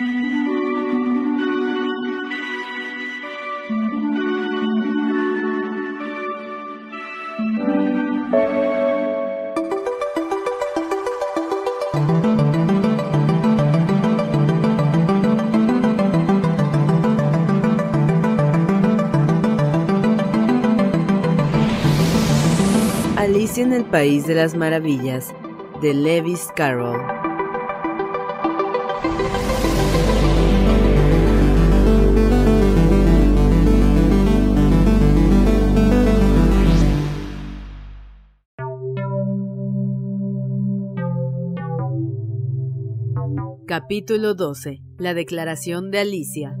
Alicia en el País de las Maravillas, de Lewis Carroll. Capítulo 12. La declaración de Alicia.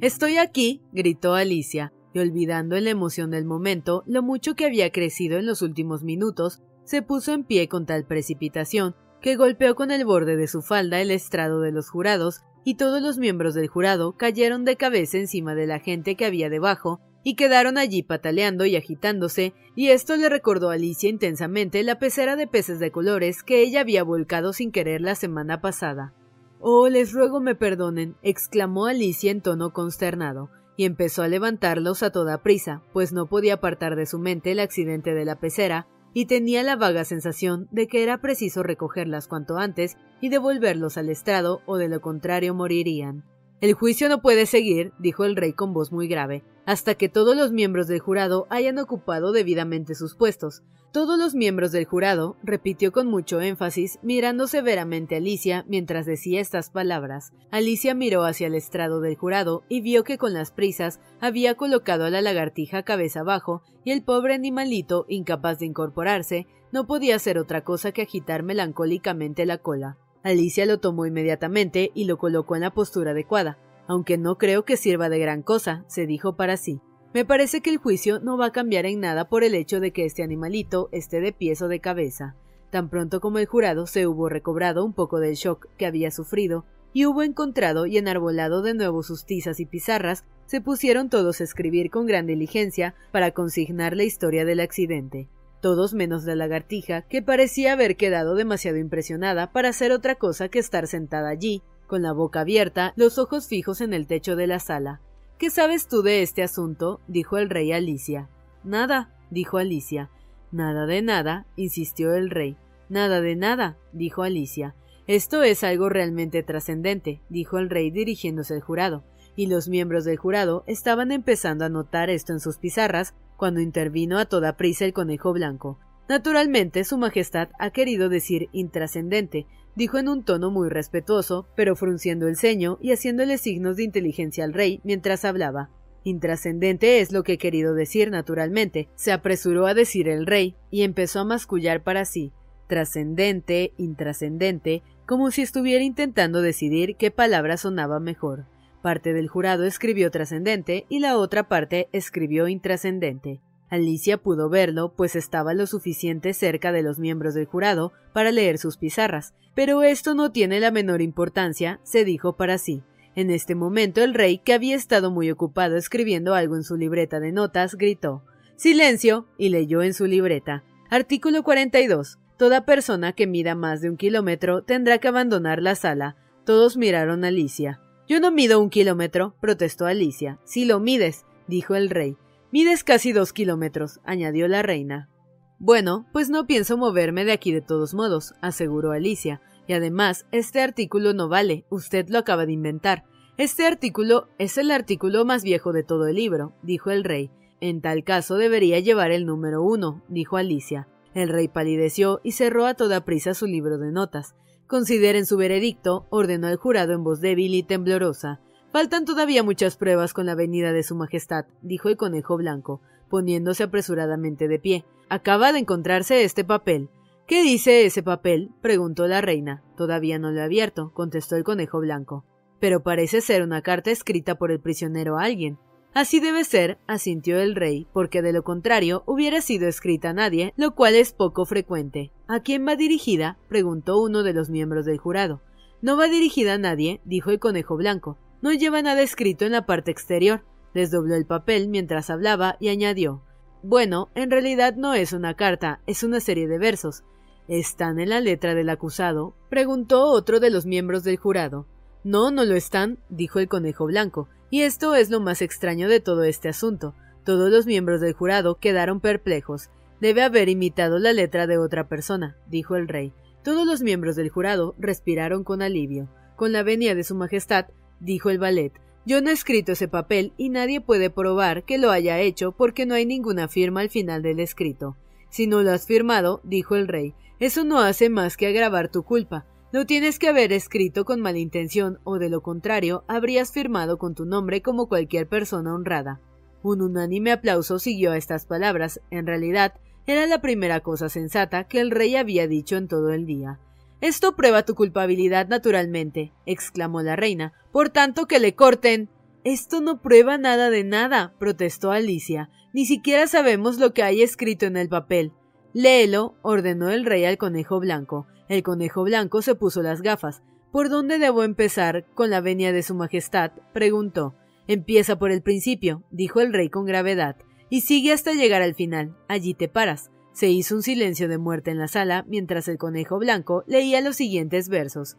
Estoy aquí, gritó Alicia, y olvidando en la emoción del momento lo mucho que había crecido en los últimos minutos, se puso en pie con tal precipitación que golpeó con el borde de su falda el estrado de los jurados, y todos los miembros del jurado cayeron de cabeza encima de la gente que había debajo, y quedaron allí pataleando y agitándose, y esto le recordó a Alicia intensamente la pecera de peces de colores que ella había volcado sin querer la semana pasada. Oh, les ruego me perdonen, exclamó Alicia en tono consternado, y empezó a levantarlos a toda prisa, pues no podía apartar de su mente el accidente de la pecera, y tenía la vaga sensación de que era preciso recogerlas cuanto antes y devolverlos al estrado, o de lo contrario morirían. El juicio no puede seguir, dijo el rey con voz muy grave, hasta que todos los miembros del jurado hayan ocupado debidamente sus puestos. Todos los miembros del jurado, repitió con mucho énfasis, mirando severamente a Alicia mientras decía estas palabras. Alicia miró hacia el estrado del jurado y vio que con las prisas había colocado a la lagartija cabeza abajo y el pobre animalito, incapaz de incorporarse, no podía hacer otra cosa que agitar melancólicamente la cola. Alicia lo tomó inmediatamente y lo colocó en la postura adecuada. Aunque no creo que sirva de gran cosa, se dijo para sí. Me parece que el juicio no va a cambiar en nada por el hecho de que este animalito esté de pies o de cabeza. Tan pronto como el jurado se hubo recobrado un poco del shock que había sufrido y hubo encontrado y enarbolado de nuevo sus tizas y pizarras, se pusieron todos a escribir con gran diligencia para consignar la historia del accidente todos menos la lagartija, que parecía haber quedado demasiado impresionada para hacer otra cosa que estar sentada allí, con la boca abierta, los ojos fijos en el techo de la sala. ¿Qué sabes tú de este asunto? dijo el rey Alicia. Nada, dijo Alicia. Nada de nada, insistió el rey. Nada de nada, dijo Alicia. Esto es algo realmente trascendente, dijo el rey dirigiéndose al jurado, y los miembros del jurado estaban empezando a notar esto en sus pizarras cuando intervino a toda prisa el conejo blanco. Naturalmente, Su Majestad ha querido decir intrascendente, dijo en un tono muy respetuoso, pero frunciendo el ceño y haciéndole signos de inteligencia al rey mientras hablaba. Intrascendente es lo que he querido decir, naturalmente, se apresuró a decir el rey, y empezó a mascullar para sí. Trascendente, intrascendente, como si estuviera intentando decidir qué palabra sonaba mejor. Parte del jurado escribió trascendente y la otra parte escribió intrascendente. Alicia pudo verlo, pues estaba lo suficiente cerca de los miembros del jurado para leer sus pizarras, pero esto no tiene la menor importancia, se dijo para sí. En este momento el rey, que había estado muy ocupado escribiendo algo en su libreta de notas, gritó Silencio y leyó en su libreta. Artículo 42. Toda persona que mida más de un kilómetro tendrá que abandonar la sala. Todos miraron a Alicia. Yo no mido un kilómetro, protestó Alicia. Si lo mides, dijo el rey. Mides casi dos kilómetros, añadió la reina. Bueno, pues no pienso moverme de aquí de todos modos, aseguró Alicia, Y además, este artículo no vale, usted lo acaba de inventar. Este artículo es el artículo más viejo de todo el libro, dijo el rey. En tal caso debería llevar el número uno, dijo Alicia. El rey palideció y cerró a toda prisa su libro de notas. Consideren su veredicto, ordenó el jurado en voz débil y temblorosa. Faltan todavía muchas pruebas con la venida de Su Majestad, dijo el conejo blanco, poniéndose apresuradamente de pie. Acaba de encontrarse este papel. ¿Qué dice ese papel? preguntó la reina. Todavía no lo he abierto, contestó el conejo blanco. Pero parece ser una carta escrita por el prisionero a alguien. Así debe ser, asintió el rey, porque de lo contrario hubiera sido escrita a nadie, lo cual es poco frecuente. ¿A quién va dirigida? preguntó uno de los miembros del jurado. No va dirigida a nadie, dijo el conejo blanco. No lleva nada escrito en la parte exterior. Desdobló el papel mientras hablaba y añadió Bueno, en realidad no es una carta, es una serie de versos. ¿Están en la letra del acusado? preguntó otro de los miembros del jurado. No, no lo están, dijo el conejo blanco. Y esto es lo más extraño de todo este asunto. Todos los miembros del jurado quedaron perplejos. Debe haber imitado la letra de otra persona, dijo el rey. Todos los miembros del jurado respiraron con alivio. Con la venia de su majestad, dijo el ballet. Yo no he escrito ese papel y nadie puede probar que lo haya hecho porque no hay ninguna firma al final del escrito. Si no lo has firmado, dijo el rey, eso no hace más que agravar tu culpa. No tienes que haber escrito con mala intención o de lo contrario habrías firmado con tu nombre como cualquier persona honrada. Un unánime aplauso siguió a estas palabras. En realidad, era la primera cosa sensata que el rey había dicho en todo el día. Esto prueba tu culpabilidad naturalmente, exclamó la reina. Por tanto, que le corten. Esto no prueba nada de nada, protestó Alicia. Ni siquiera sabemos lo que hay escrito en el papel. Léelo, ordenó el rey al conejo blanco. El conejo blanco se puso las gafas. ¿Por dónde debo empezar con la venia de su majestad? preguntó. Empieza por el principio, dijo el rey con gravedad, y sigue hasta llegar al final. Allí te paras. Se hizo un silencio de muerte en la sala mientras el conejo blanco leía los siguientes versos.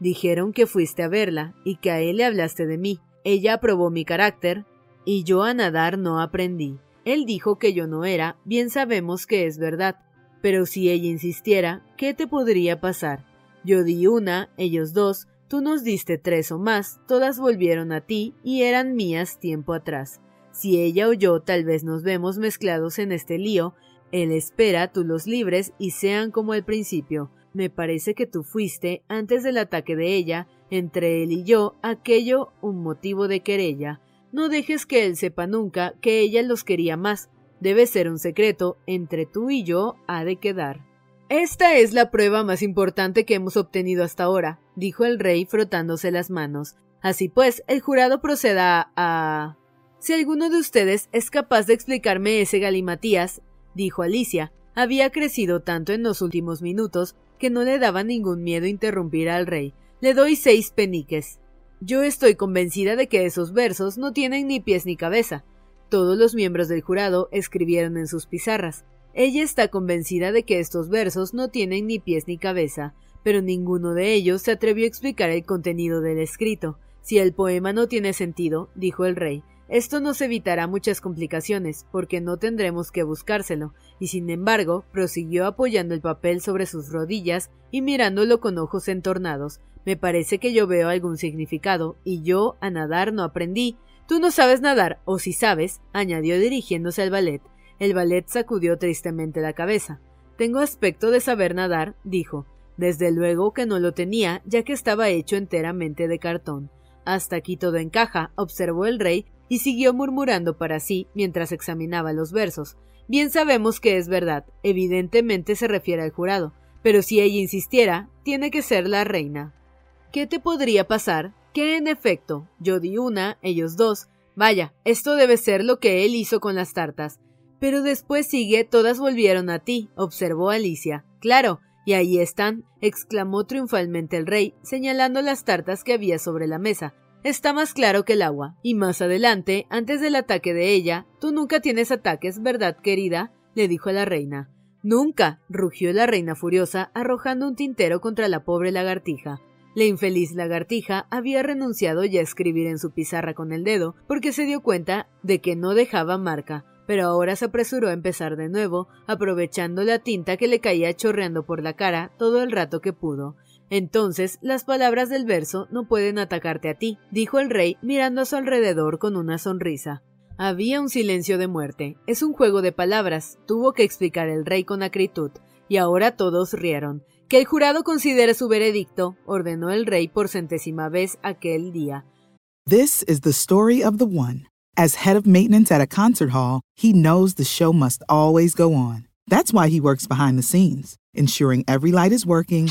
Dijeron que fuiste a verla y que a él le hablaste de mí. Ella aprobó mi carácter y yo a nadar no aprendí. Él dijo que yo no era, bien sabemos que es verdad. Pero si ella insistiera, ¿qué te podría pasar? Yo di una, ellos dos, tú nos diste tres o más, todas volvieron a ti y eran mías tiempo atrás. Si ella o yo tal vez nos vemos mezclados en este lío, él espera tú los libres y sean como al principio. Me parece que tú fuiste, antes del ataque de ella, entre él y yo, aquello un motivo de querella. No dejes que él sepa nunca que ella los quería más, Debe ser un secreto, entre tú y yo ha de quedar. Esta es la prueba más importante que hemos obtenido hasta ahora, dijo el rey frotándose las manos. Así pues, el jurado proceda a... Si alguno de ustedes es capaz de explicarme ese galimatías, dijo Alicia, había crecido tanto en los últimos minutos que no le daba ningún miedo interrumpir al rey. Le doy seis peniques. Yo estoy convencida de que esos versos no tienen ni pies ni cabeza. Todos los miembros del jurado escribieron en sus pizarras. Ella está convencida de que estos versos no tienen ni pies ni cabeza, pero ninguno de ellos se atrevió a explicar el contenido del escrito. Si el poema no tiene sentido, dijo el rey, esto nos evitará muchas complicaciones, porque no tendremos que buscárselo, y sin embargo, prosiguió apoyando el papel sobre sus rodillas y mirándolo con ojos entornados. Me parece que yo veo algún significado, y yo a nadar no aprendí, Tú no sabes nadar, o si sabes, añadió dirigiéndose al ballet. El ballet sacudió tristemente la cabeza. Tengo aspecto de saber nadar, dijo. Desde luego que no lo tenía, ya que estaba hecho enteramente de cartón. Hasta aquí todo encaja, observó el rey, y siguió murmurando para sí mientras examinaba los versos. Bien sabemos que es verdad, evidentemente se refiere al jurado, pero si ella insistiera, tiene que ser la reina. ¿Qué te podría pasar? que en efecto yo di una, ellos dos. Vaya, esto debe ser lo que él hizo con las tartas. Pero después sigue, todas volvieron a ti, observó Alicia. Claro, y ahí están, exclamó triunfalmente el rey, señalando las tartas que había sobre la mesa. Está más claro que el agua. Y más adelante, antes del ataque de ella, tú nunca tienes ataques, ¿verdad, querida? le dijo a la reina. Nunca, rugió la reina furiosa, arrojando un tintero contra la pobre lagartija. La infeliz lagartija había renunciado ya a escribir en su pizarra con el dedo porque se dio cuenta de que no dejaba marca, pero ahora se apresuró a empezar de nuevo, aprovechando la tinta que le caía chorreando por la cara todo el rato que pudo. Entonces las palabras del verso no pueden atacarte a ti, dijo el rey mirando a su alrededor con una sonrisa. Había un silencio de muerte. Es un juego de palabras, tuvo que explicar el rey con acritud, y ahora todos rieron. Que el jurado considere su veredicto, ordenó el rey por centésima vez aquel día. This is the story of the one. As head of maintenance at a concert hall, he knows the show must always go on. That's why he works behind the scenes, ensuring every light is working,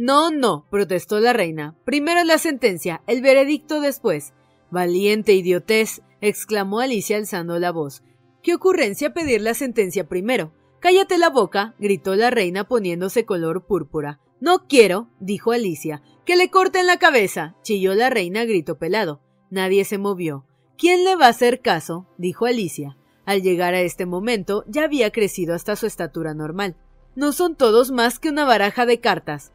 No, no, protestó la reina. Primero la sentencia, el veredicto después. Valiente idiotez, exclamó Alicia alzando la voz. ¿Qué ocurrencia pedir la sentencia primero? Cállate la boca, gritó la reina poniéndose color púrpura. No quiero, dijo Alicia. Que le corten la cabeza, chilló la reina a grito pelado. Nadie se movió. ¿Quién le va a hacer caso? dijo Alicia. Al llegar a este momento ya había crecido hasta su estatura normal. No son todos más que una baraja de cartas.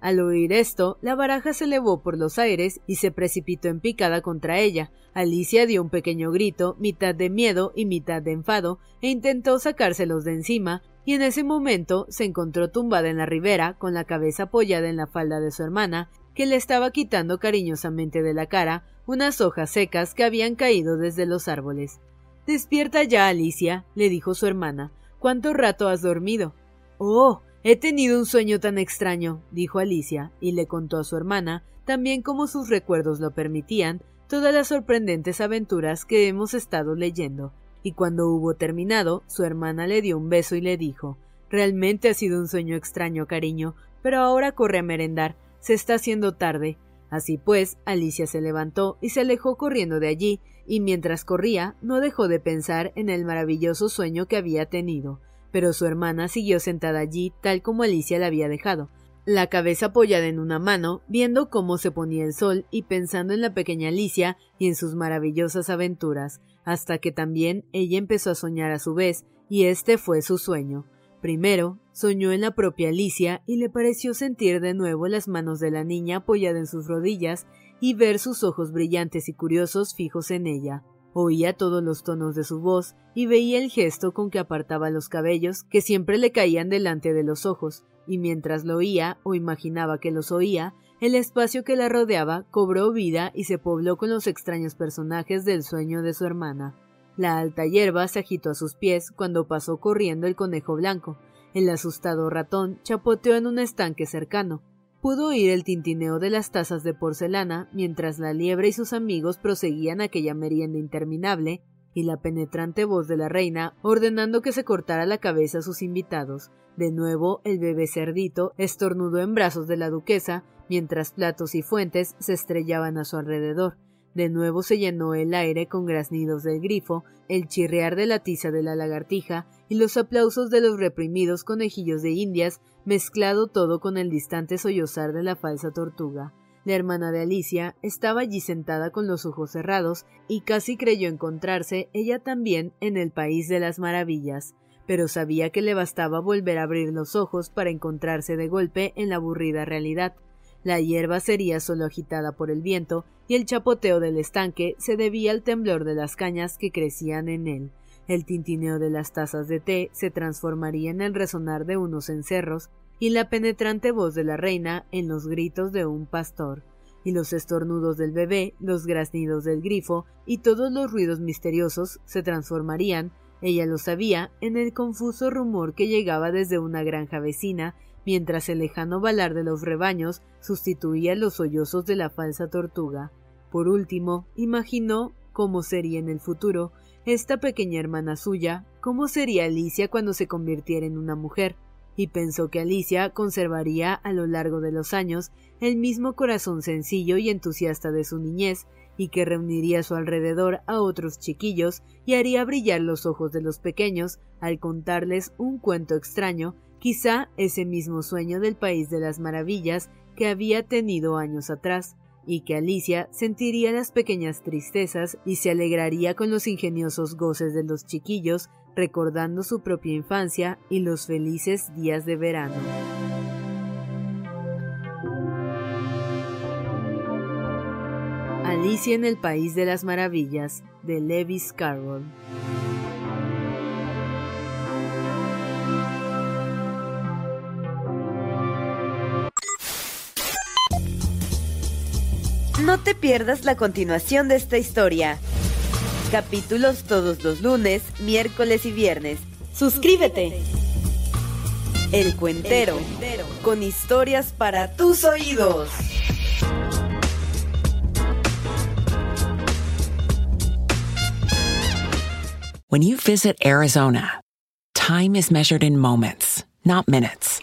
Al oír esto, la baraja se elevó por los aires y se precipitó en picada contra ella. Alicia dio un pequeño grito, mitad de miedo y mitad de enfado, e intentó sacárselos de encima, y en ese momento se encontró tumbada en la ribera, con la cabeza apoyada en la falda de su hermana, que le estaba quitando cariñosamente de la cara unas hojas secas que habían caído desde los árboles. Despierta ya, Alicia, le dijo su hermana. ¿Cuánto rato has dormido? Oh, He tenido un sueño tan extraño, dijo Alicia, y le contó a su hermana, también como sus recuerdos lo permitían, todas las sorprendentes aventuras que hemos estado leyendo. Y cuando hubo terminado, su hermana le dio un beso y le dijo Realmente ha sido un sueño extraño, cariño, pero ahora corre a merendar. Se está haciendo tarde. Así pues, Alicia se levantó y se alejó corriendo de allí, y mientras corría no dejó de pensar en el maravilloso sueño que había tenido pero su hermana siguió sentada allí tal como Alicia la había dejado, la cabeza apoyada en una mano, viendo cómo se ponía el sol y pensando en la pequeña Alicia y en sus maravillosas aventuras, hasta que también ella empezó a soñar a su vez, y este fue su sueño. Primero, soñó en la propia Alicia y le pareció sentir de nuevo las manos de la niña apoyada en sus rodillas y ver sus ojos brillantes y curiosos fijos en ella. Oía todos los tonos de su voz y veía el gesto con que apartaba los cabellos que siempre le caían delante de los ojos, y mientras lo oía o imaginaba que los oía, el espacio que la rodeaba cobró vida y se pobló con los extraños personajes del sueño de su hermana. La alta hierba se agitó a sus pies cuando pasó corriendo el conejo blanco. El asustado ratón chapoteó en un estanque cercano. Pudo oír el tintineo de las tazas de porcelana mientras la liebre y sus amigos proseguían aquella merienda interminable y la penetrante voz de la reina ordenando que se cortara la cabeza a sus invitados. De nuevo el bebé cerdito estornudó en brazos de la duquesa mientras platos y fuentes se estrellaban a su alrededor. De nuevo se llenó el aire con graznidos del grifo, el chirrear de la tiza de la lagartija y los aplausos de los reprimidos conejillos de indias, mezclado todo con el distante sollozar de la falsa tortuga. La hermana de Alicia estaba allí sentada con los ojos cerrados y casi creyó encontrarse ella también en el país de las maravillas, pero sabía que le bastaba volver a abrir los ojos para encontrarse de golpe en la aburrida realidad. La hierba sería solo agitada por el viento y el chapoteo del estanque se debía al temblor de las cañas que crecían en él. El tintineo de las tazas de té se transformaría en el resonar de unos encerros y la penetrante voz de la reina en los gritos de un pastor, y los estornudos del bebé, los graznidos del grifo y todos los ruidos misteriosos se transformarían, ella lo sabía, en el confuso rumor que llegaba desde una granja vecina mientras el lejano balar de los rebaños sustituía los sollozos de la falsa tortuga. Por último, imaginó cómo sería en el futuro esta pequeña hermana suya, cómo sería Alicia cuando se convirtiera en una mujer, y pensó que Alicia conservaría a lo largo de los años el mismo corazón sencillo y entusiasta de su niñez, y que reuniría a su alrededor a otros chiquillos y haría brillar los ojos de los pequeños al contarles un cuento extraño, quizá ese mismo sueño del país de las maravillas que había tenido años atrás, y que Alicia sentiría las pequeñas tristezas y se alegraría con los ingeniosos goces de los chiquillos, recordando su propia infancia y los felices días de verano. Alicia en el País de las Maravillas, de Lewis Carroll. Te pierdas la continuación de esta historia. Capítulos todos los lunes, miércoles y viernes. Suscríbete. El Cuentero, con historias para tus oídos. When you visit Arizona, time is measured in moments, not minutes.